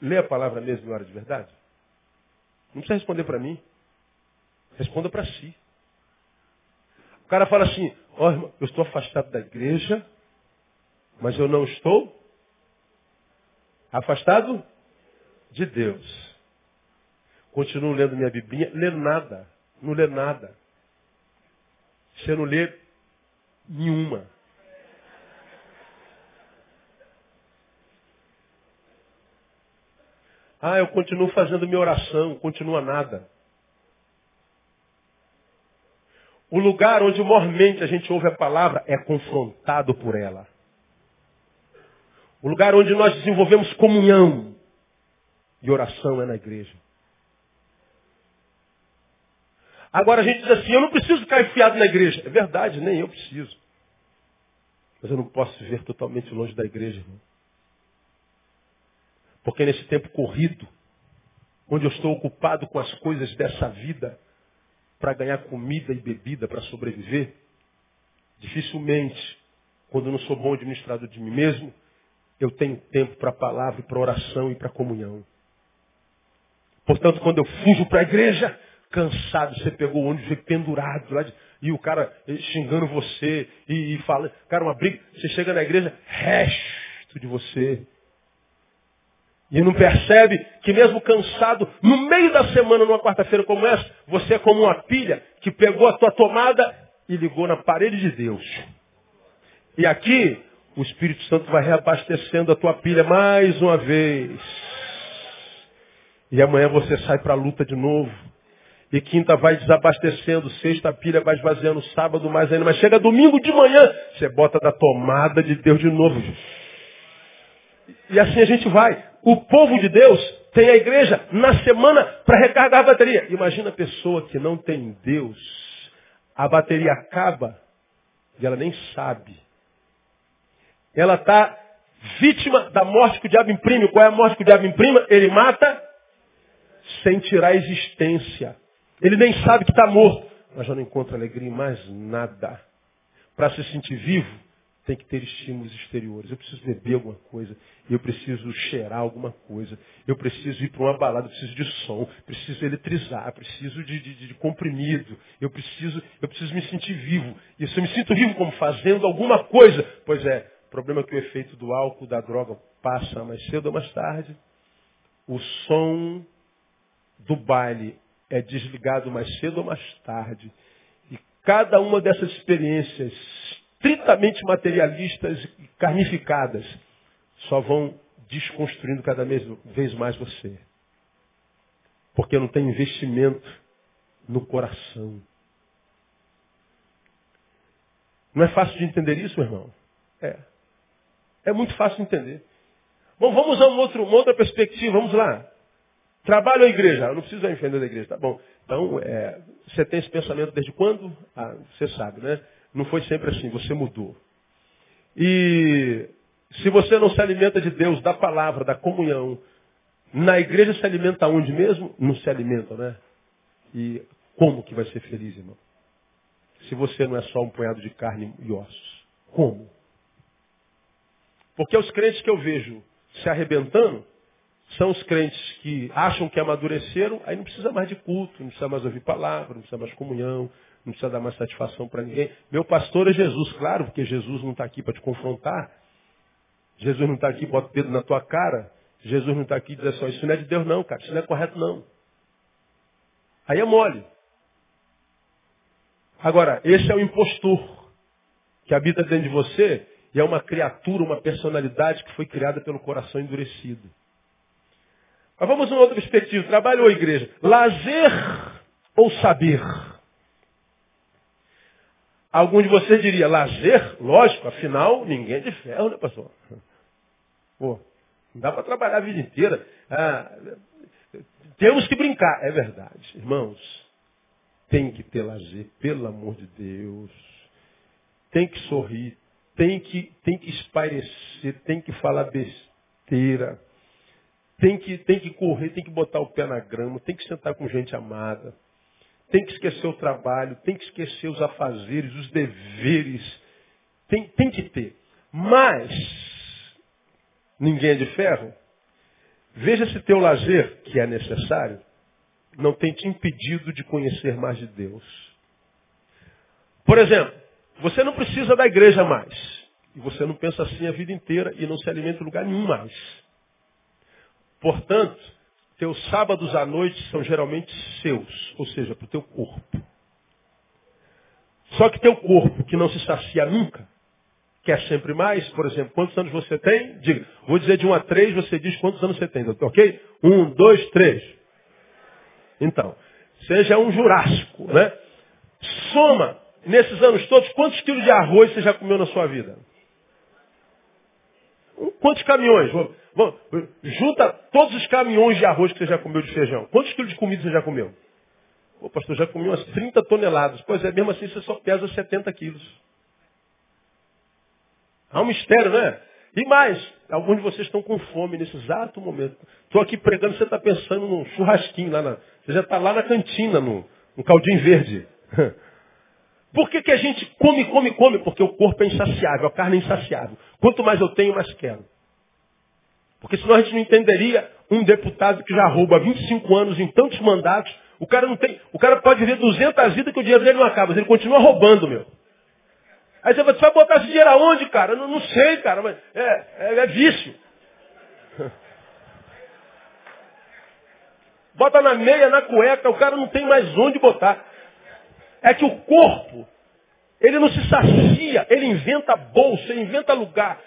Lê a palavra mesmo e ora de verdade? Não precisa responder para mim. Responda para si. O cara fala assim, ó, oh, eu estou afastado da igreja, mas eu não estou afastado de Deus. Continuo lendo minha Biblinha, lendo nada. Não lê nada. Você não lê nenhuma. Ah, eu continuo fazendo minha oração, continua nada. O lugar onde mormente a gente ouve a palavra é confrontado por ela. O lugar onde nós desenvolvemos comunhão e oração é na igreja. Agora a gente diz assim, eu não preciso ficar enfiado na igreja. É verdade, nem eu preciso. Mas eu não posso viver totalmente longe da igreja, irmão. Porque nesse tempo corrido, onde eu estou ocupado com as coisas dessa vida, para ganhar comida e bebida para sobreviver, dificilmente, quando eu não sou bom administrador de mim mesmo, eu tenho tempo para a palavra, para oração e para comunhão. Portanto, quando eu fujo para a igreja, cansado, você pegou o ônibus, pendurado lá de, e o cara xingando você e, e cara, uma briga, você chega na igreja, resto de você. E não percebe que mesmo cansado, no meio da semana, numa quarta-feira como essa, você é como uma pilha que pegou a tua tomada e ligou na parede de Deus. E aqui, o Espírito Santo vai reabastecendo a tua pilha mais uma vez. E amanhã você sai para a luta de novo. E quinta vai desabastecendo, sexta a pilha vai esvaziando, sábado mais ainda. Mas chega domingo de manhã, você bota da tomada de Deus de novo. E assim a gente vai. O povo de Deus tem a igreja na semana para recarregar a bateria. Imagina a pessoa que não tem Deus. A bateria acaba e ela nem sabe. Ela está vítima da morte que o diabo imprime. Qual é a morte que o diabo imprime? Ele mata sem tirar a existência. Ele nem sabe que está morto, mas já não encontra alegria em mais nada. Para se sentir vivo, tem que ter estímulos exteriores. Eu preciso beber alguma coisa, eu preciso cheirar alguma coisa, eu preciso ir para uma balada, eu preciso de som, preciso eletrizar, preciso de, de, de, comprimido, eu preciso, eu preciso me sentir vivo. E se eu me sinto vivo como fazendo alguma coisa, pois é, o problema é que o efeito do álcool, da droga, passa mais cedo ou mais tarde. O som do baile é desligado mais cedo ou mais tarde. E cada uma dessas experiências estritamente materialistas e carnificadas só vão desconstruindo cada vez mais você. Porque não tem investimento no coração. Não é fácil de entender isso, irmão? É. É muito fácil de entender. Bom, vamos a um outro, uma outra perspectiva, vamos lá. Trabalho ou igreja? Eu não preciso defender da igreja, tá bom. Então, é, você tem esse pensamento desde quando? Ah, você sabe, né? Não foi sempre assim, você mudou. E se você não se alimenta de Deus, da palavra, da comunhão, na igreja se alimenta onde mesmo? Não se alimenta, né? E como que vai ser feliz, irmão? Se você não é só um punhado de carne e ossos. Como? Porque os crentes que eu vejo se arrebentando, são os crentes que acham que amadureceram, aí não precisa mais de culto, não precisa mais ouvir palavra, não precisa mais comunhão, não precisa dar mais satisfação para ninguém. Meu pastor é Jesus, claro, porque Jesus não está aqui para te confrontar. Jesus não está aqui, bota o dedo na tua cara. Jesus não está aqui e diz assim, isso não é de Deus não, cara, isso não é correto não. Aí é mole. Agora, esse é o impostor que habita dentro de você e é uma criatura, uma personalidade que foi criada pelo coração endurecido. Mas vamos uma outra perspectiva. Trabalho ou igreja? Lazer ou saber? Algum de vocês diria, lazer? Lógico, afinal, ninguém é de ferro, né, pastor? Pô, não dá para trabalhar a vida inteira. Ah, temos que brincar. É verdade. Irmãos, tem que ter lazer, pelo amor de Deus. Tem que sorrir, tem que, tem que espairecer, tem que falar besteira. Tem que, tem que correr, tem que botar o pé na grama, tem que sentar com gente amada. Tem que esquecer o trabalho, tem que esquecer os afazeres, os deveres. Tem, tem que ter. Mas, ninguém é de ferro. Veja se teu lazer, que é necessário, não tem te impedido de conhecer mais de Deus. Por exemplo, você não precisa da igreja mais. E você não pensa assim a vida inteira e não se alimenta em lugar nenhum mais. Portanto, teus sábados à noite são geralmente seus, ou seja, para o teu corpo. Só que teu corpo, que não se sacia nunca, quer sempre mais, por exemplo, quantos anos você tem? Diga, vou dizer de um a três, você diz quantos anos você tem, ok? Um, dois, três. Então, seja um jurássico, né? Soma, nesses anos todos, quantos quilos de arroz você já comeu na sua vida? Quantos caminhões? Junta todos os caminhões de arroz que você já comeu de feijão. Quantos quilos de comida você já comeu? Pô, pastor, já comi umas 30 toneladas. Pois é, mesmo assim você só pesa 70 quilos. Há um mistério, né? E mais, alguns de vocês estão com fome nesse exato momento. Estou aqui pregando, você está pensando num churrasquinho lá na. Você já está lá na cantina, no, no caldinho verde. <laughs> Por que, que a gente come, come, come? Porque o corpo é insaciável, a carne é insaciável. Quanto mais eu tenho, mais quero. Porque senão a gente não entenderia um deputado que já rouba 25 anos em tantos mandatos. O cara não tem. O cara pode viver 200 vidas que o dinheiro dele não acaba, mas ele continua roubando, meu. Aí você vai botar esse dinheiro aonde, cara? Eu não, não sei, cara, mas é, é, é vício. <laughs> Bota na meia, na cueca, o cara não tem mais onde botar. É que o corpo, ele não se sacia, ele inventa bolsa, ele inventa lugar.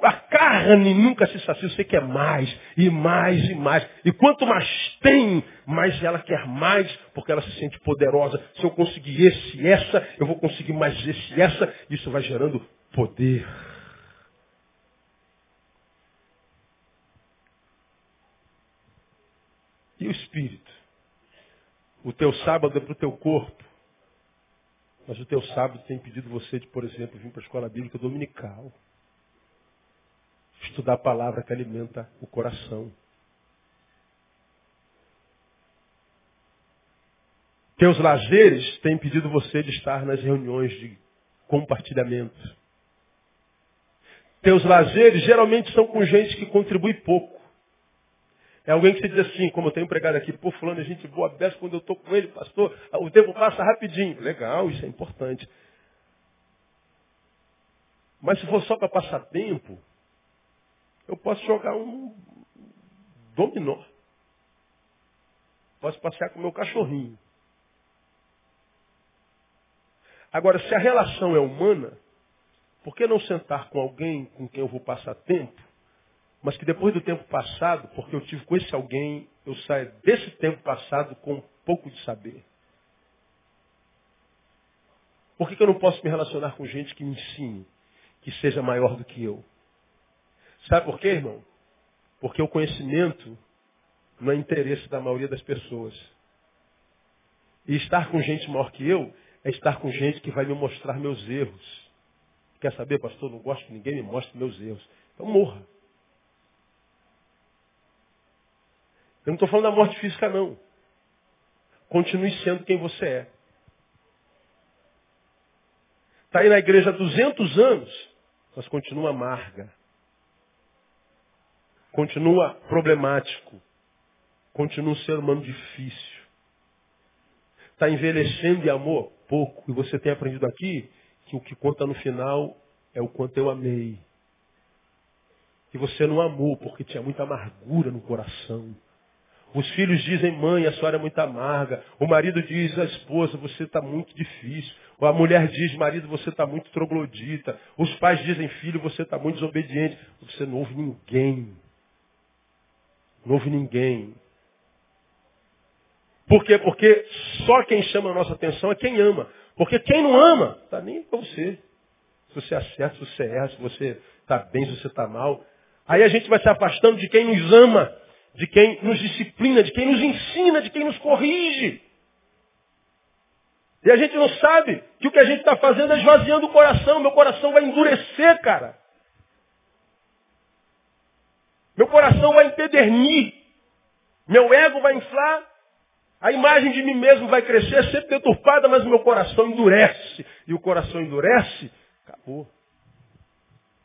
A carne nunca se sacia, você quer mais, e mais, e mais. E quanto mais tem, mais ela quer mais, porque ela se sente poderosa. Se eu conseguir esse e essa, eu vou conseguir mais esse e essa. Isso vai gerando poder. E o espírito? O teu sábado é para o teu corpo. Mas o teu sábado tem impedido você de, por exemplo, vir para a escola bíblica dominical estudar a palavra que alimenta o coração. Teus lazeres têm impedido você de estar nas reuniões de compartilhamento. Teus lazeres geralmente são com gente que contribui pouco. É alguém que você diz assim, como eu tenho empregado aqui, pô, fulano é gente boa, beça quando eu estou com ele, pastor, o tempo passa rapidinho. Legal, isso é importante. Mas se for só para passar tempo, eu posso jogar um dominó. Posso passear com o meu cachorrinho. Agora, se a relação é humana, por que não sentar com alguém com quem eu vou passar tempo, mas que depois do tempo passado, porque eu tive com esse alguém, eu saio desse tempo passado com um pouco de saber? Por que, que eu não posso me relacionar com gente que me ensine, que seja maior do que eu? Sabe por quê, irmão? Porque o conhecimento não é interesse da maioria das pessoas. E estar com gente maior que eu é estar com gente que vai me mostrar meus erros. Quer saber, pastor? Não gosto que ninguém me mostre meus erros. Então morra. Eu não estou falando da morte física, não. Continue sendo quem você é. Está aí na igreja há 200 anos, mas continua amarga continua problemático, continua um ser humano difícil. Está envelhecendo de amor? Pouco. E você tem aprendido aqui que o que conta no final é o quanto eu amei. Que você não amou porque tinha muita amargura no coração. Os filhos dizem, mãe, a senhora é muito amarga. O marido diz à esposa, você está muito difícil. A mulher diz, marido, você está muito troglodita. Os pais dizem, filho, você está muito desobediente. Você não ouve ninguém. Não houve ninguém. Por quê? Porque só quem chama a nossa atenção é quem ama. Porque quem não ama, está nem para você. Se você acerta, se você erra, se você está bem, se você está mal. Aí a gente vai se afastando de quem nos ama, de quem nos disciplina, de quem nos ensina, de quem nos corrige. E a gente não sabe que o que a gente está fazendo é esvaziando o coração. Meu coração vai endurecer, cara. Meu coração vai empedernir. Meu ego vai inflar. A imagem de mim mesmo vai crescer, sempre deturpada, mas o meu coração endurece. E o coração endurece, acabou.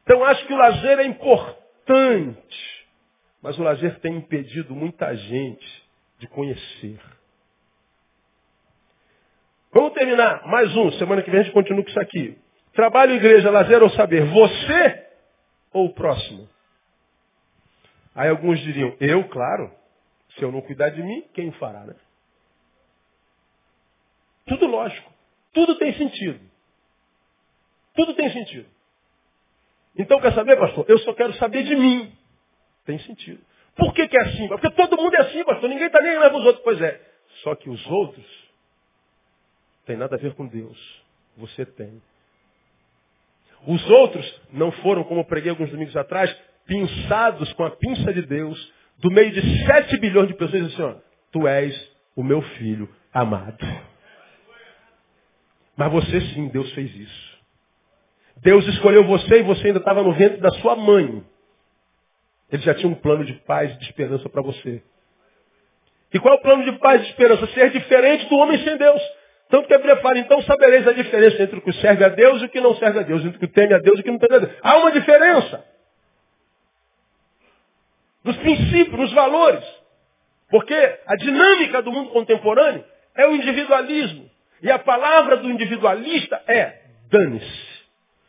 Então acho que o lazer é importante. Mas o lazer tem impedido muita gente de conhecer. Vamos terminar mais um. Semana que vem a gente continua com isso aqui. Trabalho, igreja, lazer ou saber. Você ou o próximo? Aí alguns diriam, eu, claro. Se eu não cuidar de mim, quem fará, né? Tudo lógico. Tudo tem sentido. Tudo tem sentido. Então, quer saber, pastor? Eu só quero saber de mim. Tem sentido. Por que, que é assim? Porque todo mundo é assim, pastor. Ninguém está nem leva os outros. Pois é. Só que os outros tem nada a ver com Deus. Você tem. Os outros não foram, como eu preguei alguns domingos atrás, pinçados com a pinça de Deus, do meio de sete bilhões de pessoas, assim, ó, tu és o meu filho amado. Mas você sim, Deus fez isso. Deus escolheu você e você ainda estava no ventre da sua mãe. Ele já tinha um plano de paz e de esperança para você. E qual é o plano de paz e de esperança? Ser diferente do homem sem Deus. Tanto que a então sabereis a diferença entre o que serve a Deus e o que não serve a Deus, entre o que teme a Deus e o que não teme a Deus. Há uma diferença. Nos princípios, nos valores. Porque a dinâmica do mundo contemporâneo é o individualismo. E a palavra do individualista é dane-se.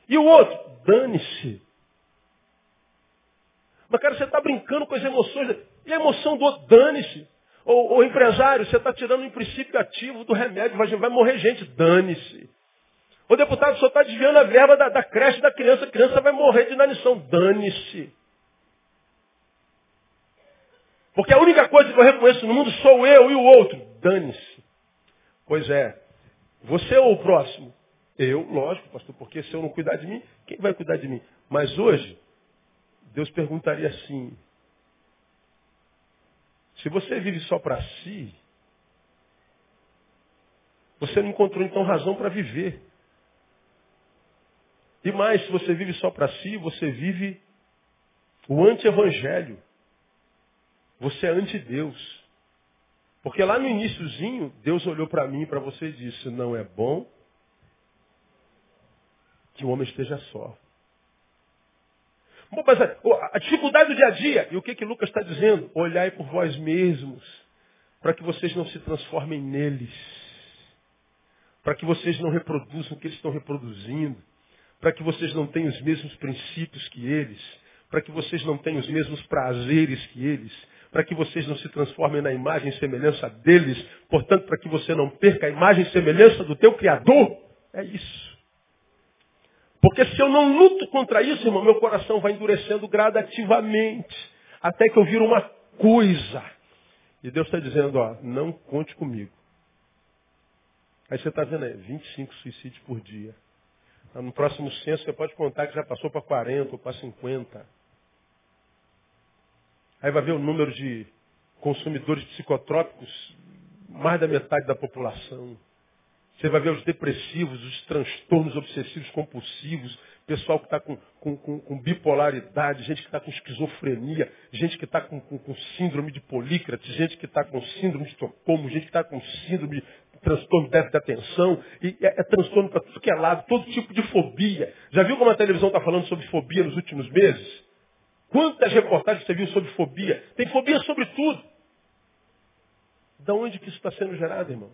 E o outro, dane-se. Mas, cara, você está brincando com as emoções. E a emoção do outro, dane-se. Ou, ou empresário, você está tirando um princípio ativo do remédio, vai, vai morrer gente, dane-se. O deputado só está desviando a verba da, da, creche da criança, a criança vai morrer de inanição, dane-se. Porque a única coisa que eu reconheço no mundo sou eu e o outro, dane-se. Pois é, você ou o próximo? Eu, lógico, pastor, porque se eu não cuidar de mim, quem vai cuidar de mim? Mas hoje, Deus perguntaria assim: se você vive só para si, você não encontrou então razão para viver. E mais, se você vive só para si, você vive o anti-evangelho. Você é anti-Deus. Porque lá no iníciozinho, Deus olhou para mim e para você e disse, não é bom que o homem esteja só. Bom, mas a, a, dificuldade do dia a dia, e o que que Lucas está dizendo? Olhai por vós mesmos, para que vocês não se transformem neles. Para que vocês não reproduzam o que eles estão reproduzindo. Para que vocês não tenham os mesmos princípios que eles. Para que vocês não tenham os mesmos prazeres que eles para que vocês não se transformem na imagem e semelhança deles, portanto, para que você não perca a imagem e semelhança do teu Criador. É isso. Porque se eu não luto contra isso, irmão, meu coração vai endurecendo gradativamente, até que eu viro uma coisa. E Deus está dizendo, ó, não conte comigo. Aí você está vendo aí, 25 suicídios por dia. No próximo censo você pode contar que já passou para 40 ou para 50. Aí vai ver o número de consumidores psicotrópicos, mais da metade da população. Você vai ver os depressivos, os transtornos obsessivos compulsivos, pessoal que está com, com, com, com, bipolaridade, gente que está com esquizofrenia, gente que está com, síndrome de Polícrates, gente que está com síndrome de Estocolmo, gente que está com síndrome de transtorno de déficit de atenção, e é, é transtorno para tudo que é lado, todo tipo de fobia. Já viu como a televisão está falando sobre fobia nos últimos meses? Quantas reportagens você viu sobre fobia? Tem fobia sobre tudo. Da onde que isso está sendo gerado, irmão?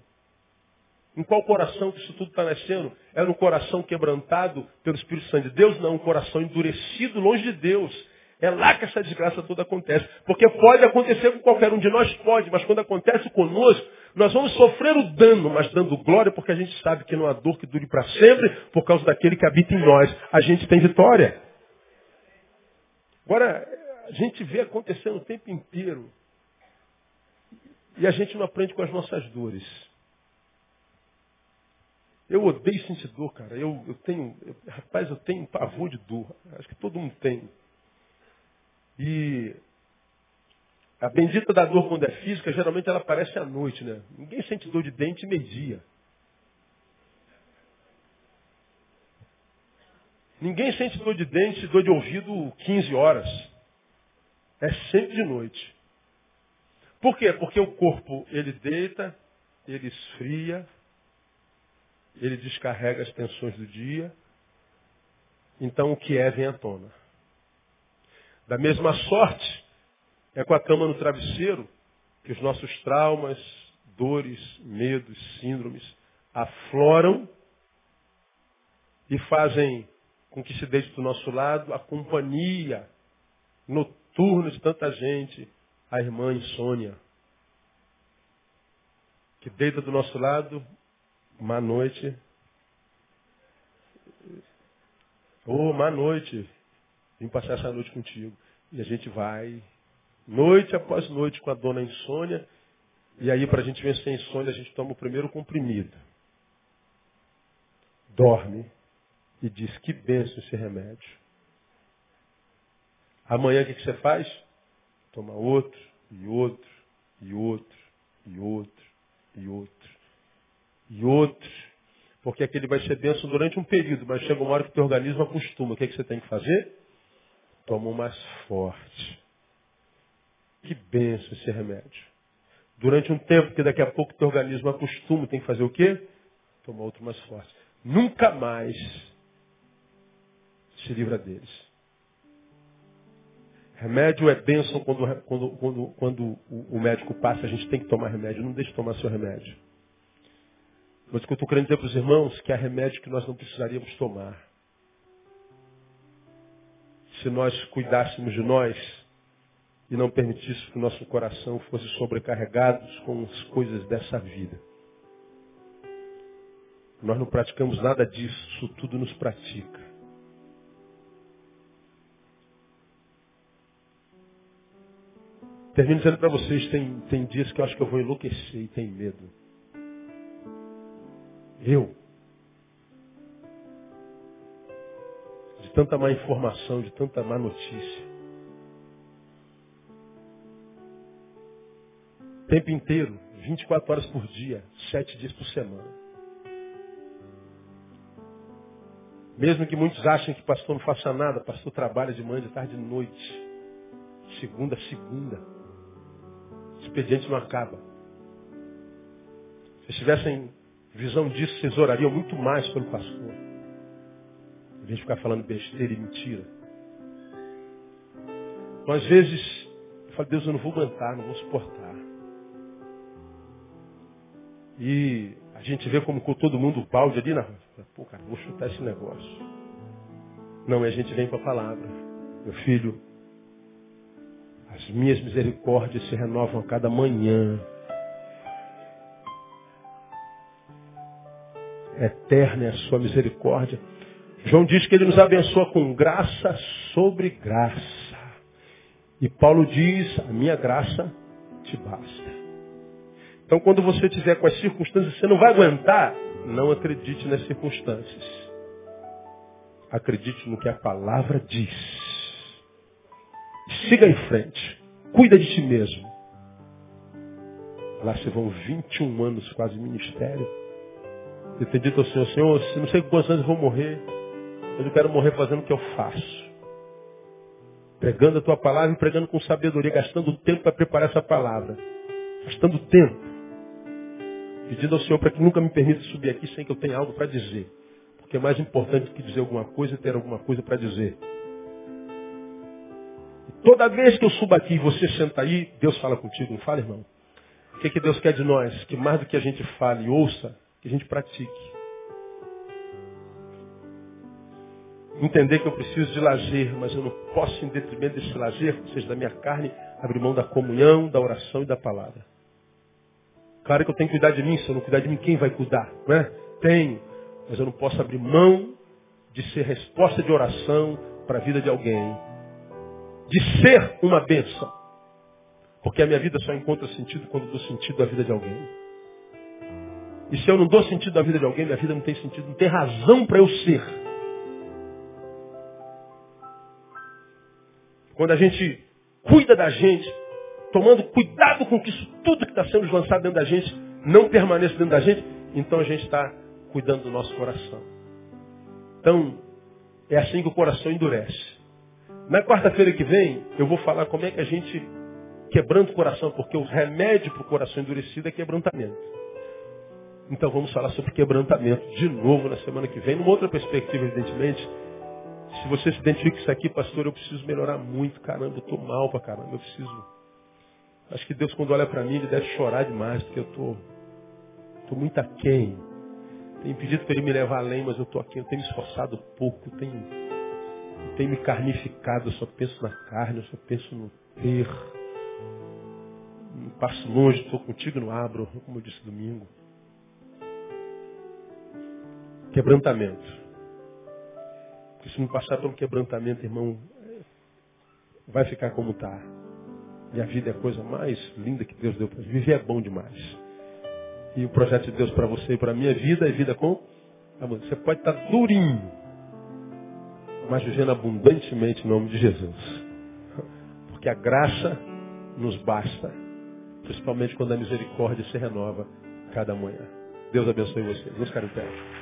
Em qual coração que isso tudo está nascendo? É no coração quebrantado pelo Espírito Santo de Deus? Não, um coração endurecido longe de Deus. É lá que essa desgraça toda acontece. Porque pode acontecer com qualquer um de nós, pode, mas quando acontece conosco, nós vamos sofrer o dano, mas dando glória, porque a gente sabe que não há dor que dure para sempre, por causa daquele que habita em nós. A gente tem vitória. Agora, a gente vê acontecendo o tempo inteiro. E a gente não aprende com as nossas dores. Eu odeio sentir dor, cara. Eu, eu tenho, eu, rapaz, eu tenho pavor de dor. Acho que todo mundo tem. E a bendita da dor quando é física, geralmente ela aparece à noite, né? Ninguém sente dor de dente meio-dia. Ninguém sente dor de dente, dor de ouvido 15 horas. É sempre de noite. Por quê? Porque o corpo, ele deita, ele esfria, ele descarrega as tensões do dia. Então o que é vem à tona. Da mesma sorte, é com a cama no travesseiro que os nossos traumas, dores, medos, síndromes afloram e fazem com que se deite do nosso lado a companhia noturna de tanta gente, a irmã insônia, que deita do nosso lado má noite. Ô, oh, má noite. Vim passar essa noite contigo. E a gente vai, noite após noite, com a dona insônia. E aí, para a gente vencer a insônia, a gente toma o primeiro comprimido. Dorme e diz, que benção esse remédio. Amanhã o que, você faz? Toma outro, e outro, e outro, e outro, e outro, e outro. Porque aquele vai ser benção durante um período, mas chega uma hora que o teu organismo acostuma. O que, que você tem que fazer? Toma o mais forte. Que benção esse remédio. Durante um tempo, que daqui a pouco o teu organismo acostuma, tem que fazer o quê? Tomar outro mais forte. Nunca mais se livra deles. Remédio é bênção quando, quando, quando, quando o médico passa, a gente tem que tomar remédio. Não deixe de tomar seu remédio. Mas o que eu estou querendo dizer para os irmãos que há remédio que nós não precisaríamos tomar. Se nós cuidássemos de nós e não permitíssemos que o nosso coração fosse sobrecarregado com as coisas dessa vida. Nós não praticamos nada disso, isso tudo nos pratica. Termino dizendo para vocês, tem, tem dias que eu acho que eu vou enlouquecer e tenho medo. Eu. De tanta má informação, de tanta má notícia. tempo inteiro, 24 horas por dia, 7 dias por semana. Mesmo que muitos achem que pastor não faça nada, pastor trabalha de manhã, de tarde, de noite. Segunda segunda expediente não acaba. Se tivessem visão disso, vocês orariam muito mais pelo pastor. Em vez de ficar falando besteira e mentira. Então, às vezes, eu falo, Deus, eu não vou aguentar, não vou suportar. E a gente vê como com todo mundo o balde ali na Pô, cara, vou chutar esse negócio. Não, e a gente vem com a palavra. Meu filho, minhas misericórdias se renovam a cada manhã. Eterna é a sua misericórdia. João diz que ele nos abençoa com graça sobre graça. E Paulo diz, a minha graça te basta. Então quando você tiver com as circunstâncias, você não vai aguentar, não acredite nas circunstâncias. Acredite no que a palavra diz. Siga em frente. Cuida de ti mesmo. Lá se vão 21 anos quase ministério. Eu tenho dito ao Senhor, Senhor, se não sei quantos anos eu vou morrer, eu não quero morrer fazendo o que eu faço. Pregando a tua palavra e pregando com sabedoria, gastando tempo para preparar essa palavra. Gastando tempo. Pedindo ao Senhor para que nunca me permita subir aqui sem que eu tenha algo para dizer. Porque é mais importante que dizer alguma coisa é ter alguma coisa para dizer. Toda vez que eu subo aqui e você senta aí, Deus fala contigo, não fala, irmão? O que, que Deus quer de nós? Que mais do que a gente fale e ouça, que a gente pratique. Entender que eu preciso de lazer, mas eu não posso, em detrimento desse lazer, ou seja, da minha carne, abrir mão da comunhão, da oração e da palavra. Claro que eu tenho que cuidar de mim, se eu não cuidar de mim, quem vai cuidar? Não é? Tenho, mas eu não posso abrir mão de ser resposta de oração para a vida de alguém de ser uma bênção. Porque a minha vida só encontra sentido quando dou sentido à vida de alguém. E se eu não dou sentido à vida de alguém, minha vida não tem sentido, não tem razão para eu ser. Quando a gente cuida da gente, tomando cuidado com que isso tudo que está sendo lançado dentro da gente não permaneça dentro da gente, então a gente está cuidando do nosso coração. Então, é assim que o coração endurece. Na quarta-feira que vem, eu vou falar como é que a gente quebrando o coração, porque o remédio para o coração endurecido é quebrantamento. Então vamos falar sobre quebrantamento de novo na semana que vem, numa outra perspectiva, evidentemente. Se você se identifica com isso aqui, pastor, eu preciso melhorar muito, caramba, eu estou mal para caramba, eu preciso. Acho que Deus quando olha para mim, ele deve chorar demais, porque eu estou tô, tô muito aquém. Tenho pedido para ele me levar além, mas eu estou aqui, eu tenho esforçado pouco, tenho, tenho me carnificado, eu só penso na carne, eu só penso no ter. Passo longe, estou contigo, não abro, como eu disse domingo. Quebrantamento. Porque se não passar pelo quebrantamento, irmão, vai ficar como está. E a vida é a coisa mais linda que Deus deu para viver. é bom demais. E o projeto de Deus para você e para a minha vida é vida com. Você pode estar tá durinho, mas vivendo abundantemente em nome de Jesus. Porque a graça nos basta, principalmente quando a misericórdia se renova cada manhã. Deus abençoe você. Vamos ficar.